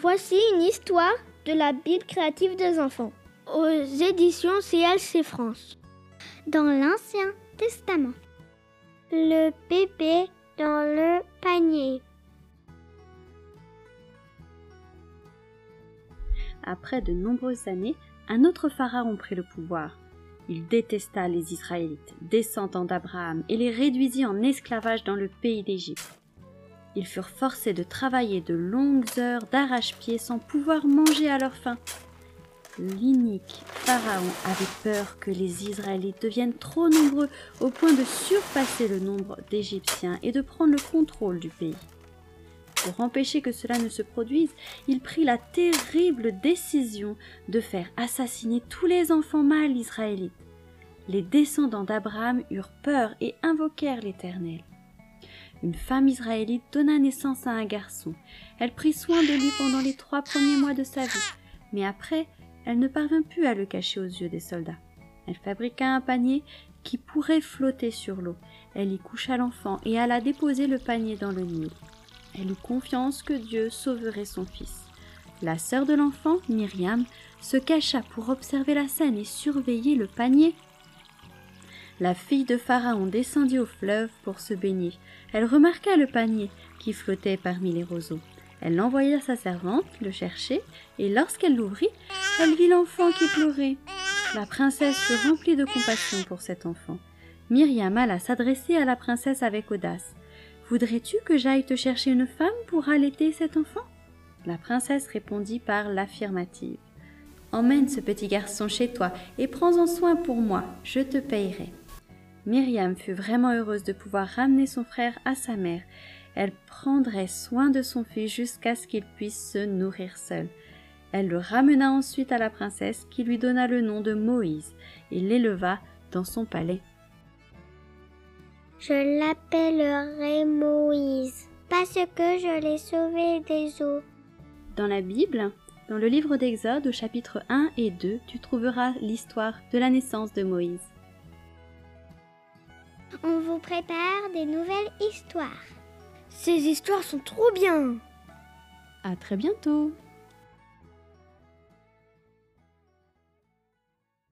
Voici une histoire de la Bible créative des enfants aux éditions CLC France. Dans l'Ancien Testament, le bébé dans le panier. Après de nombreuses années, un autre pharaon prit le pouvoir. Il détesta les Israélites, descendants d'Abraham, et les réduisit en esclavage dans le pays d'Égypte. Ils furent forcés de travailler de longues heures d'arrache-pied sans pouvoir manger à leur faim. L'inique Pharaon avait peur que les Israélites deviennent trop nombreux au point de surpasser le nombre d'Égyptiens et de prendre le contrôle du pays. Pour empêcher que cela ne se produise, il prit la terrible décision de faire assassiner tous les enfants mâles israélites. Les descendants d'Abraham eurent peur et invoquèrent l'Éternel. Une femme israélite donna naissance à un garçon. Elle prit soin de lui pendant les trois premiers mois de sa vie, mais après, elle ne parvint plus à le cacher aux yeux des soldats. Elle fabriqua un panier qui pourrait flotter sur l'eau. Elle y coucha l'enfant et alla déposer le panier dans le Nil. Elle eut confiance que Dieu sauverait son fils. La sœur de l'enfant, Myriam, se cacha pour observer la scène et surveiller le panier. La fille de Pharaon descendit au fleuve pour se baigner. Elle remarqua le panier qui flottait parmi les roseaux. Elle envoya sa servante le chercher, et lorsqu'elle l'ouvrit, elle vit l'enfant qui pleurait. La princesse fut remplie de compassion pour cet enfant. Myriam alla s'adresser à la princesse avec audace. Voudrais-tu que j'aille te chercher une femme pour allaiter cet enfant? La princesse répondit par l'affirmative. Emmène ce petit garçon chez toi et prends-en soin pour moi, je te payerai. Myriam fut vraiment heureuse de pouvoir ramener son frère à sa mère. Elle prendrait soin de son fils jusqu'à ce qu'il puisse se nourrir seul. Elle le ramena ensuite à la princesse qui lui donna le nom de Moïse et l'éleva dans son palais. Je l'appellerai Moïse parce que je l'ai sauvé des eaux. Dans la Bible, dans le livre d'Exode au chapitre 1 et 2, tu trouveras l'histoire de la naissance de Moïse. On vous prépare des nouvelles histoires. Ces histoires sont trop bien. À très bientôt.